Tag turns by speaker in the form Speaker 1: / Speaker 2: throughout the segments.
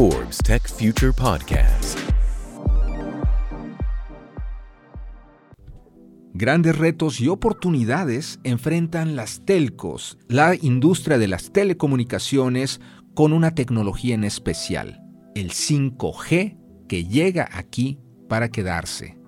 Speaker 1: Forbes Tech Future Podcast.
Speaker 2: Grandes retos y oportunidades enfrentan las telcos, la industria de las telecomunicaciones, con una tecnología en especial, el 5G, que llega aquí para quedarse.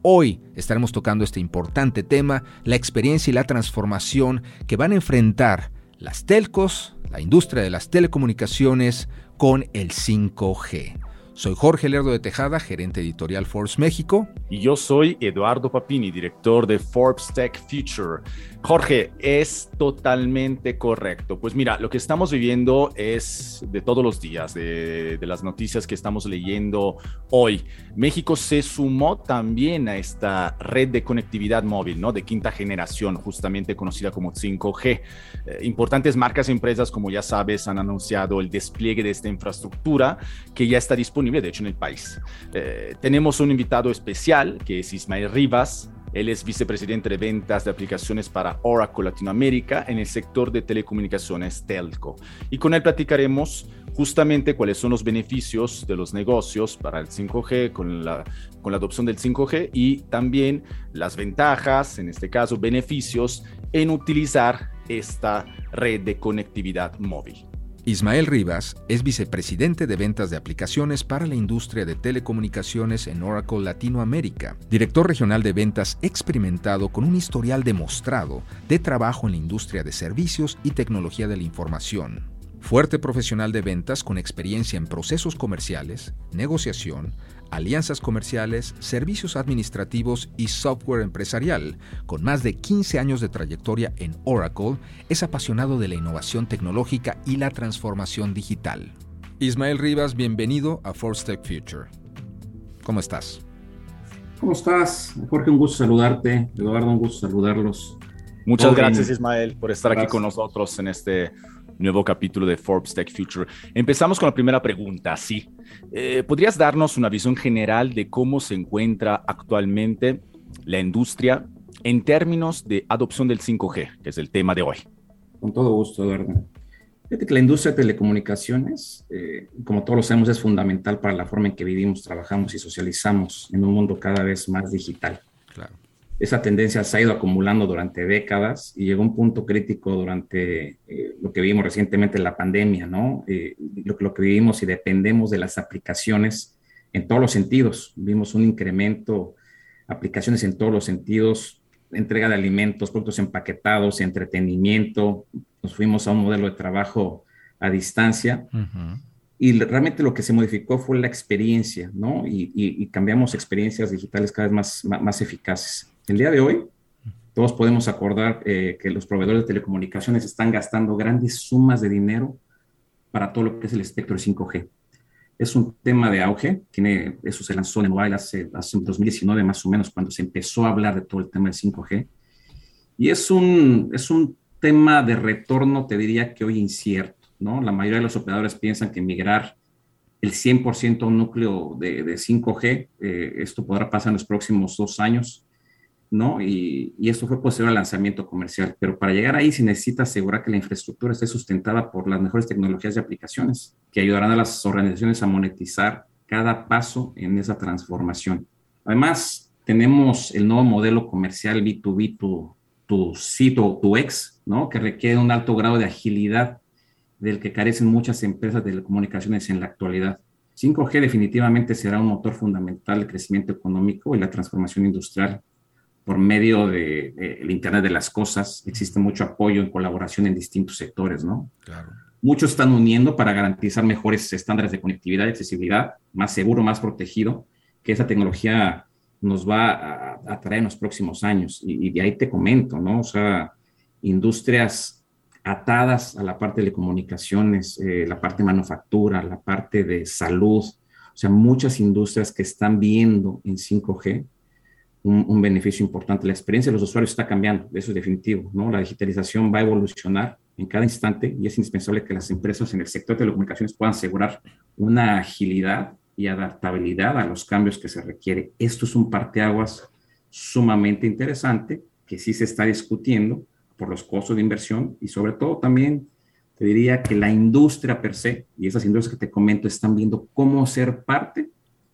Speaker 2: Hoy estaremos tocando este importante tema, la experiencia y la transformación que van a enfrentar las telcos, la industria de las telecomunicaciones con el 5G. Soy Jorge Lerdo de Tejada, gerente editorial Forbes México.
Speaker 3: Y yo soy Eduardo Papini, director de Forbes Tech Future. Jorge, es totalmente correcto. Pues mira, lo que estamos viviendo es de todos los días, de, de, las noticias que estamos leyendo hoy. México se sumó también a esta red de conectividad móvil, ¿no? De quinta generación, justamente conocida como 5G. Eh, importantes marcas y empresas, como ya sabes, han anunciado el despliegue de esta infraestructura que ya está disponible, de hecho, en el país. Eh, tenemos un invitado especial, que es Ismael Rivas, él es vicepresidente de ventas de aplicaciones para Oracle Latinoamérica en el sector de telecomunicaciones Telco. Y con él platicaremos justamente cuáles son los beneficios de los negocios para el 5G con la, con la adopción del 5G y también las ventajas, en este caso beneficios, en utilizar esta red de conectividad móvil.
Speaker 2: Ismael Rivas es vicepresidente de ventas de aplicaciones para la industria de telecomunicaciones en Oracle Latinoamérica, director regional de ventas experimentado con un historial demostrado de trabajo en la industria de servicios y tecnología de la información. Fuerte profesional de ventas con experiencia en procesos comerciales, negociación, alianzas comerciales, servicios administrativos y software empresarial. Con más de 15 años de trayectoria en Oracle, es apasionado de la innovación tecnológica y la transformación digital. Ismael Rivas, bienvenido a Force Tech Future. ¿Cómo estás?
Speaker 4: ¿Cómo estás? Jorge, un gusto saludarte. Eduardo, un gusto saludarlos.
Speaker 3: Muchas gracias, Ismael, por estar aquí con nosotros en este nuevo capítulo de Forbes Tech Future. Empezamos con la primera pregunta, sí. Eh, ¿Podrías darnos una visión general de cómo se encuentra actualmente la industria en términos de adopción del 5G, que es el tema de hoy?
Speaker 4: Con todo gusto, Eduardo. Fíjate que la industria de telecomunicaciones, eh, como todos lo sabemos, es fundamental para la forma en que vivimos, trabajamos y socializamos en un mundo cada vez más digital. Claro esa tendencia se ha ido acumulando durante décadas y llegó un punto crítico durante eh, lo que vivimos recientemente en la pandemia, ¿no? Eh, lo, lo, que vivimos y dependemos de las aplicaciones en todos los sentidos. Vimos un incremento, aplicaciones en todos los sentidos, entrega de alimentos, productos empaquetados, entretenimiento. Nos fuimos a un modelo de trabajo a distancia. Y realmente lo que se modificó fue la experiencia, ¿no? Y, y, y cambiamos experiencias digitales cada vez más, más, más eficaces. El día de hoy, todos podemos acordar eh, que los proveedores de telecomunicaciones están gastando grandes sumas de dinero para todo lo que es el espectro 5G. Es un tema de auge, tiene, eso se lanzó en mobile hace, hace 2019 más o menos, cuando se empezó a hablar de todo el tema del 5G. Y es un, es un tema de retorno, te diría que hoy incierto, ¿no? La mayoría de los operadores piensan que migrar el 100% a un núcleo de, de 5G, eh, esto podrá pasar en los próximos dos años ¿no? Y, y, esto fue posterior al lanzamiento comercial. Pero para llegar ahí se necesita asegurar que la infraestructura esté sustentada por las mejores tecnologías y aplicaciones que ayudarán a las organizaciones a monetizar cada paso en esa transformación. Además, tenemos el nuevo modelo comercial B2B, tu, tu sitio, tu ex, ¿no? Que requiere un alto grado de agilidad del que carecen muchas empresas de telecomunicaciones en la actualidad. 5G definitivamente será un motor fundamental del crecimiento económico y la transformación industrial por medio del de, Internet de las Cosas. Existe mucho apoyo en colaboración en distintos sectores, ¿no? Claro. Muchos están uniendo para garantizar mejores estándares de conectividad y accesibilidad, más seguro, más protegido, que esa tecnología nos va a, a traer en los próximos años. Y, y, de ahí te comento, ¿no? O sea, industrias atadas a la parte de comunicaciones, eh, la parte de manufactura, la parte de salud, o sea, muchas industrias que están viendo en 5G un, beneficio importante. La experiencia de los usuarios está cambiando, eso es definitivo, ¿no? La digitalización va a evolucionar en cada instante y es indispensable que las empresas en el sector de telecomunicaciones puedan asegurar una agilidad y adaptabilidad a los cambios que se requiere. Esto es un parteaguas sumamente interesante que sí se está discutiendo por los costos de inversión y sobre todo también te diría que la industria per se y esas industrias que te comento están viendo cómo ser parte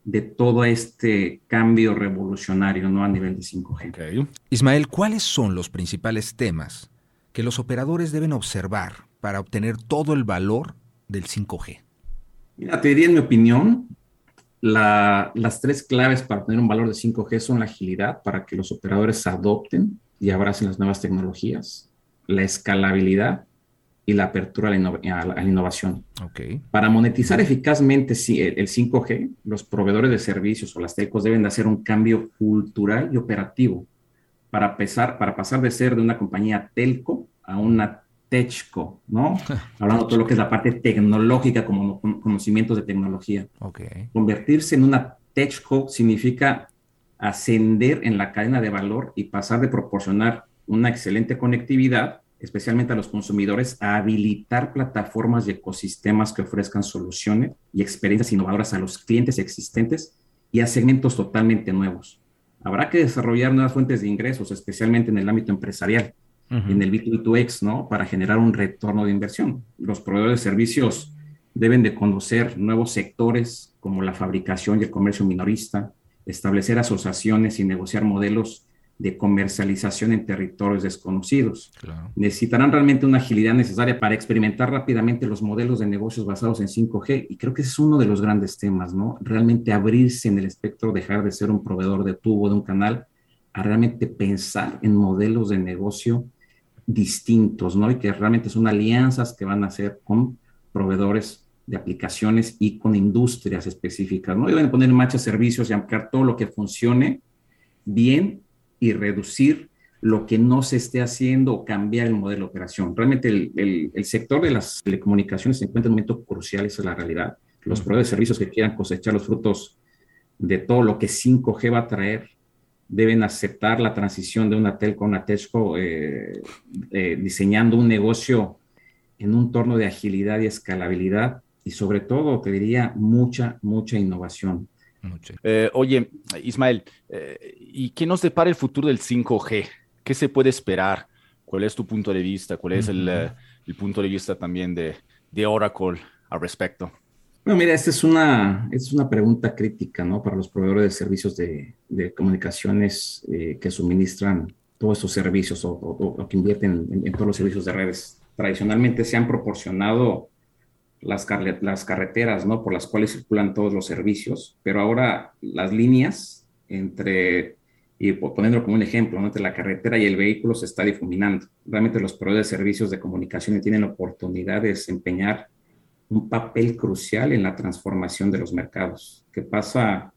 Speaker 4: de todo este cambio revolucionario ¿no? a nivel de 5G.
Speaker 2: Ismael, ¿cuáles son los principales temas que los operadores deben observar para obtener todo el valor del 5G?
Speaker 4: Mira, te diría en mi opinión, las tres claves para obtener un valor de 5G son la agilidad para que los operadores adopten y abracen las nuevas tecnologías, la escalabilidad y la apertura a la, innovación.
Speaker 2: Okay.
Speaker 4: Para monetizar eficazmente el 5G, los proveedores de servicios o las telcos deben de hacer un cambio cultural y operativo para, para pasar de ser de una compañía telco a una techco, ¿no? Hablando de todo lo que es la parte tecnológica como conocimientos de tecnología.
Speaker 2: Okay.
Speaker 4: Convertirse en una techco significa ascender en la cadena de valor y pasar de proporcionar una excelente conectividad especialmente a los consumidores, a habilitar plataformas y ecosistemas que ofrezcan soluciones y experiencias innovadoras a los clientes existentes y a segmentos totalmente nuevos. Habrá que desarrollar nuevas fuentes de ingresos, especialmente en el ámbito empresarial, en el B2B2X, ¿no? Para generar un retorno de inversión. Los proveedores de servicios deben de conocer nuevos sectores como la fabricación y el comercio minorista, establecer asociaciones y negociar modelos de comercialización en territorios desconocidos. Necesitarán realmente una agilidad necesaria para experimentar rápidamente los modelos de negocios basados en 5G y creo que ese es uno de los grandes temas, ¿no? Realmente abrirse en el espectro, dejar de ser un proveedor de tubo de un canal, a realmente pensar en modelos de negocio distintos, ¿no? Y que realmente son alianzas que van a hacer con proveedores de aplicaciones y con industrias específicas, ¿no? Y van a poner en marcha servicios y ampliar todo lo que funcione bien y reducir lo que no se esté haciendo o cambiar el modelo de operación. Realmente el, el, sector de las telecomunicaciones se encuentra en un momento crucial, esa es la realidad. Los proveedores de servicios que quieran cosechar los frutos de todo lo que 5G va a traer deben aceptar la transición de una telco a una telco, eh, eh, diseñando un negocio en un torno de agilidad y escalabilidad y sobre todo, te diría, mucha, mucha innovación.
Speaker 3: Eh, oye, Ismael, eh, ¿y qué nos depara el futuro del 5G? ¿Qué se puede esperar? ¿Cuál es tu punto de vista? ¿Cuál es el, eh, punto de vista también de, Oracle al respecto?
Speaker 4: Bueno, mira, esta es una, es una pregunta crítica, ¿no? Para los proveedores de servicios de, comunicaciones que suministran todos estos servicios o, que invierten en, todos los servicios de redes. Tradicionalmente se han proporcionado las, las carreteras, ¿no? Por las cuales circulan todos los servicios, pero ahora las líneas entre, y poniéndolo como un ejemplo, entre la carretera y el vehículo se está difuminando. Realmente los proveedores de servicios de comunicación tienen oportunidad de desempeñar un papel crucial en la transformación de los mercados, que pasa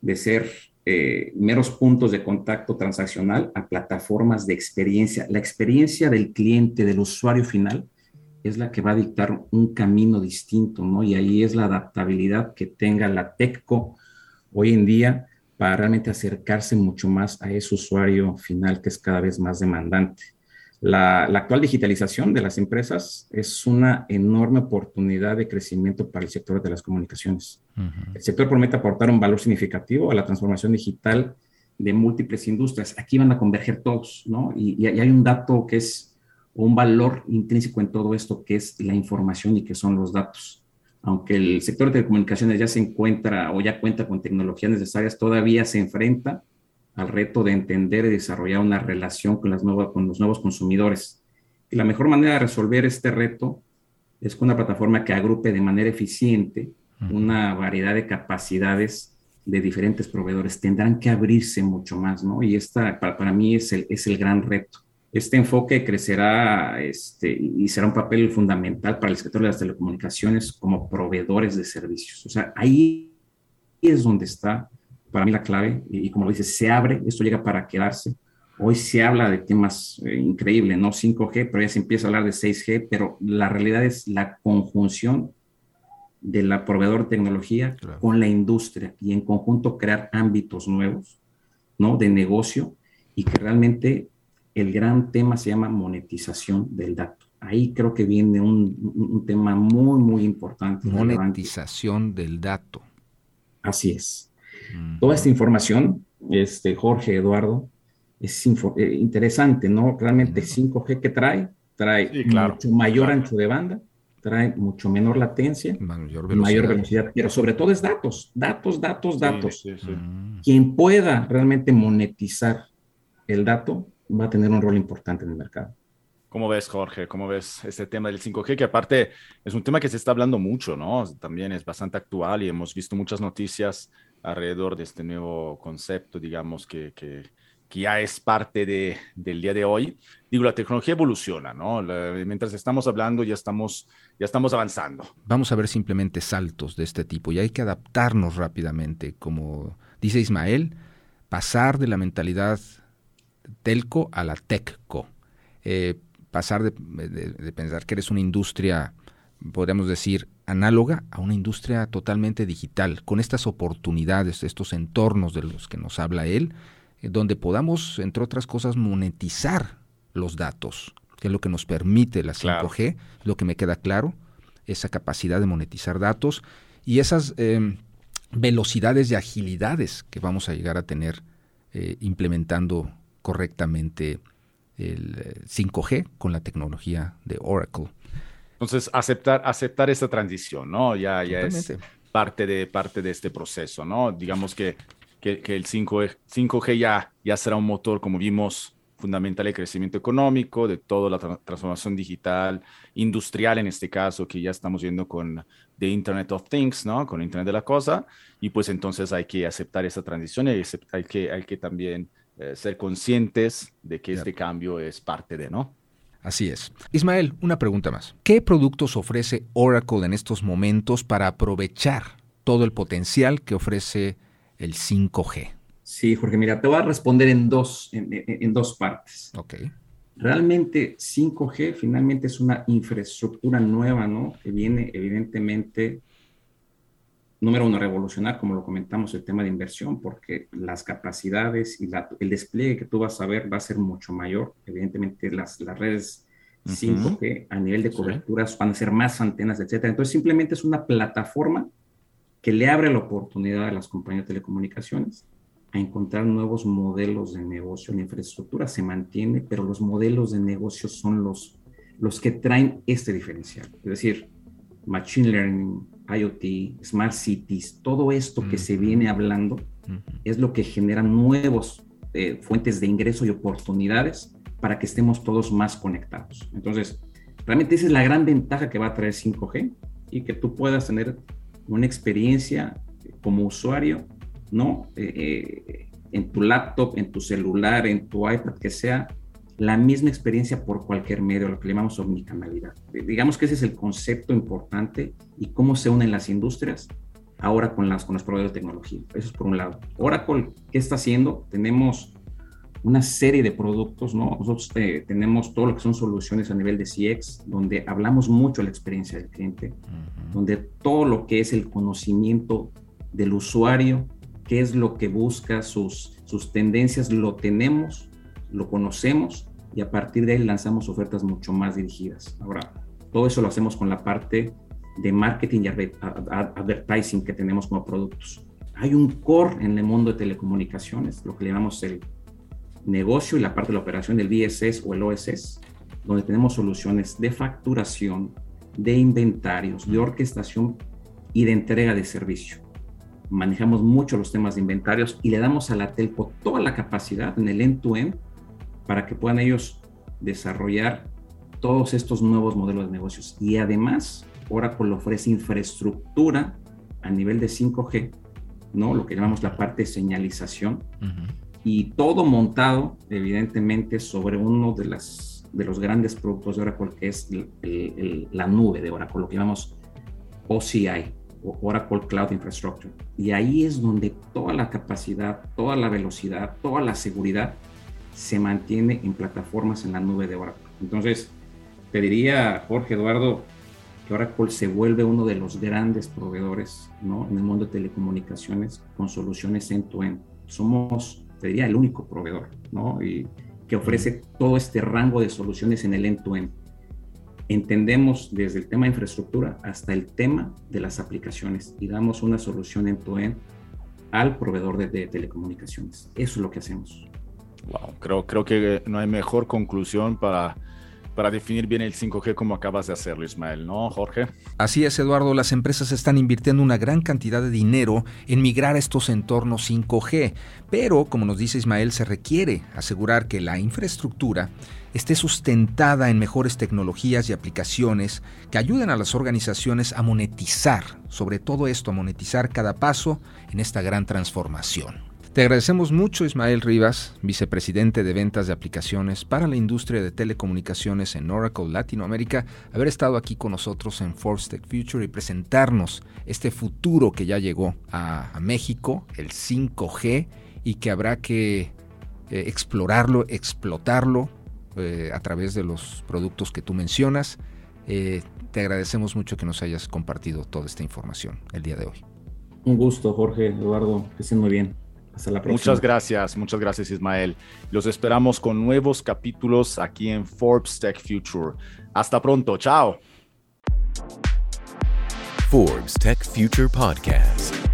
Speaker 4: de ser eh, meros puntos de contacto transaccional a plataformas de experiencia. La experiencia del cliente, del usuario final, es la que va a dictar un camino distinto, ¿no? Y ahí es la adaptabilidad que tenga la TECCO hoy en día para realmente acercarse mucho más a ese usuario final que es cada vez más demandante. La, actual digitalización de las empresas es una enorme oportunidad de crecimiento para el sector de las comunicaciones. El sector promete aportar un valor significativo a la transformación digital de múltiples industrias. Aquí van a converger todos, ¿no? y hay un dato que es un valor intrínseco en todo esto que es la información y que son los datos. Aunque el sector de telecomunicaciones ya se encuentra o ya cuenta con tecnologías necesarias, todavía se enfrenta al reto de entender y desarrollar una relación con, las nuevas, con los nuevos consumidores. Y la mejor manera de resolver este reto es con una plataforma que agrupe de manera eficiente una variedad de capacidades de diferentes proveedores. Tendrán que abrirse mucho más, ¿no? Y esta para, para mí es el, es el gran reto este enfoque crecerá este, y será un papel fundamental para el sector de las telecomunicaciones como proveedores de servicios. O sea, ahí es donde está para mí la clave y, como dices, se abre, esto llega para quedarse. Hoy se habla de temas eh, increíbles, ¿no? 5G, pero ya se empieza a hablar de 6G, pero la realidad es la conjunción de la proveedor de tecnología con la industria y en conjunto crear ámbitos nuevos, ¿no? De negocio y que realmente el gran tema se llama monetización del dato. Ahí creo que viene un, tema muy, muy importante.
Speaker 2: Monetización del dato.
Speaker 4: Así es. Toda esta información, este, Jorge, Eduardo, es eh, interesante, ¿no? Realmente 5G que trae trae mucho mayor ancho de banda, trae mucho menor latencia, mayor velocidad. pero sobre todo es datos, datos, datos, datos. Mm. Quien pueda realmente monetizar el dato va a tener un rol importante en el mercado.
Speaker 3: ¿Cómo ves, Jorge? ¿Cómo ves este tema del 5G? Que aparte es un tema que se está hablando mucho, ¿no? También es bastante actual y hemos visto muchas noticias alrededor de este nuevo concepto, digamos, que, que, que ya es parte de, del día de hoy. Digo, la tecnología evoluciona, ¿no? mientras estamos hablando ya estamos, ya estamos avanzando.
Speaker 2: Vamos a ver simplemente saltos de este tipo y hay que adaptarnos rápidamente, como dice Ismael, pasar de la mentalidad telco a la techco. Eh, pasar de, pensar que eres una industria, podríamos decir, análoga a una industria totalmente digital, con estas oportunidades, estos entornos de los que nos habla él, eh, donde podamos, entre otras cosas, monetizar los datos, que es lo que nos permite la 5G, lo que me queda claro, esa capacidad de monetizar datos y esas em, velocidades y agilidades que vamos a llegar a tener eh, implementando correctamente el 5G eh, con la tecnología de Oracle.
Speaker 3: Entonces, aceptar, aceptar esta transición, ¿no? Ya, ya es parte de, parte de este proceso, ¿no? Digamos que, que, el 5G, 5G ya, ya será un motor, como vimos, fundamental de crecimiento económico, de toda la transformación digital, industrial en este caso, que ya estamos viendo con The Internet of Things, ¿no? Con Internet de la Cosa, y pues entonces hay que aceptar esa transición y hay que, hay que también eh, ser conscientes de que este cambio es parte de, ¿no?
Speaker 2: Así es. Ismael, una pregunta más. ¿Qué productos ofrece Oracle en estos momentos para aprovechar todo el potencial que ofrece el 5G?
Speaker 4: Sí, Jorge, mira, te voy a responder en dos, en, en dos partes.
Speaker 2: Ok.
Speaker 4: Realmente 5G finalmente es una infraestructura nueva, ¿no? Que viene evidentemente número uno, revolucionar, como lo comentamos, el tema de inversión, porque las capacidades y el despliegue que tú vas a ver va a ser mucho mayor. Evidentemente, las, las redes 5G a nivel de coberturas van a ser más antenas, etcétera. Entonces, simplemente es una plataforma que le abre la oportunidad a las compañías de telecomunicaciones a encontrar nuevos modelos de negocio. La infraestructura se mantiene, pero los modelos de negocio son los, los que traen este diferencial. Es decir, Machine Learning, IoT, Smart Cities, todo esto que se viene hablando es lo que genera nuevos eh, fuentes de ingreso y oportunidades para que estemos todos más conectados. Entonces, realmente esa es la gran ventaja que va a traer 5G y que tú puedas tener una experiencia como usuario, ¿no? Eh, eh, en tu laptop, en tu celular, en tu iPad, que sea la misma experiencia por cualquier medio, lo que llamamos omnicanalidad. Digamos que ese es el concepto importante y cómo se unen las industrias ahora con, las, con los proveedores de tecnología. Eso es por un lado. Oracle, ¿qué está haciendo? Tenemos una serie de productos, ¿no? Nosotros eh, tenemos todo lo que son soluciones a nivel de CX, donde hablamos mucho de la experiencia del cliente, donde todo lo que es el conocimiento del usuario, qué es lo que busca, sus, sus tendencias, lo tenemos lo conocemos y a partir de ahí lanzamos ofertas mucho más dirigidas. Ahora, todo eso lo hacemos con la parte de marketing y advertising que tenemos como productos. Hay un core en el mundo de telecomunicaciones, lo que le llamamos el negocio y la parte de la operación del BSS o el OSS, donde tenemos soluciones de facturación, de inventarios, de orquestación y de entrega de servicio. Manejamos mucho los temas de inventarios y le damos a la telco toda la capacidad en el end-to-end para que puedan ellos desarrollar todos estos nuevos modelos de negocios. Y además, Oracle ofrece infraestructura a nivel de 5G, ¿no? Lo que llamamos la parte de señalización. Y todo montado, evidentemente, sobre uno de, las, de los grandes productos de Oracle, que es la nube de Oracle, lo que llamamos OCI, Oracle Cloud Infrastructure. Y ahí es donde toda la capacidad, toda la velocidad, toda la seguridad se mantiene en plataformas en la nube de Oracle. Entonces, te diría, Jorge Eduardo, que Oracle se vuelve uno de los grandes proveedores ¿no? en el mundo de telecomunicaciones con soluciones end-to-end. Somos, te diría, el único proveedor ¿no? y que ofrece todo este rango de soluciones en el end-to-end. Entendemos desde el tema de infraestructura hasta el tema de las aplicaciones y damos una solución end-to-end al proveedor de, de telecomunicaciones. Eso es lo que hacemos.
Speaker 3: Wow, creo, creo que no hay mejor conclusión para, para definir bien el 5G como acabas de hacerlo, Ismael, ¿no, Jorge?
Speaker 2: Así es, Eduardo. Las empresas están invirtiendo una gran cantidad de dinero en migrar a estos entornos 5G, pero, como nos dice Ismael, se requiere asegurar que la infraestructura esté sustentada en mejores tecnologías y aplicaciones que ayuden a las organizaciones a monetizar, sobre todo esto, a monetizar cada paso en esta gran transformación. Te agradecemos mucho, Ismael Rivas, vicepresidente de ventas de aplicaciones para la industria de telecomunicaciones en Oracle Latinoamérica, haber estado aquí con nosotros en Forbes Tech Future y presentarnos este futuro que ya llegó a, México, el 5G, y que habrá que eh, explorarlo, explotarlo eh, a través de los productos que tú mencionas. Eh, te agradecemos mucho que nos hayas compartido toda esta información el día de hoy.
Speaker 4: Un gusto, Jorge, Eduardo, que estén muy bien.
Speaker 3: Muchas gracias, muchas gracias Ismael. Los esperamos con nuevos capítulos aquí en Forbes Tech Future. Hasta pronto, chao.
Speaker 1: Forbes Tech Future Podcast.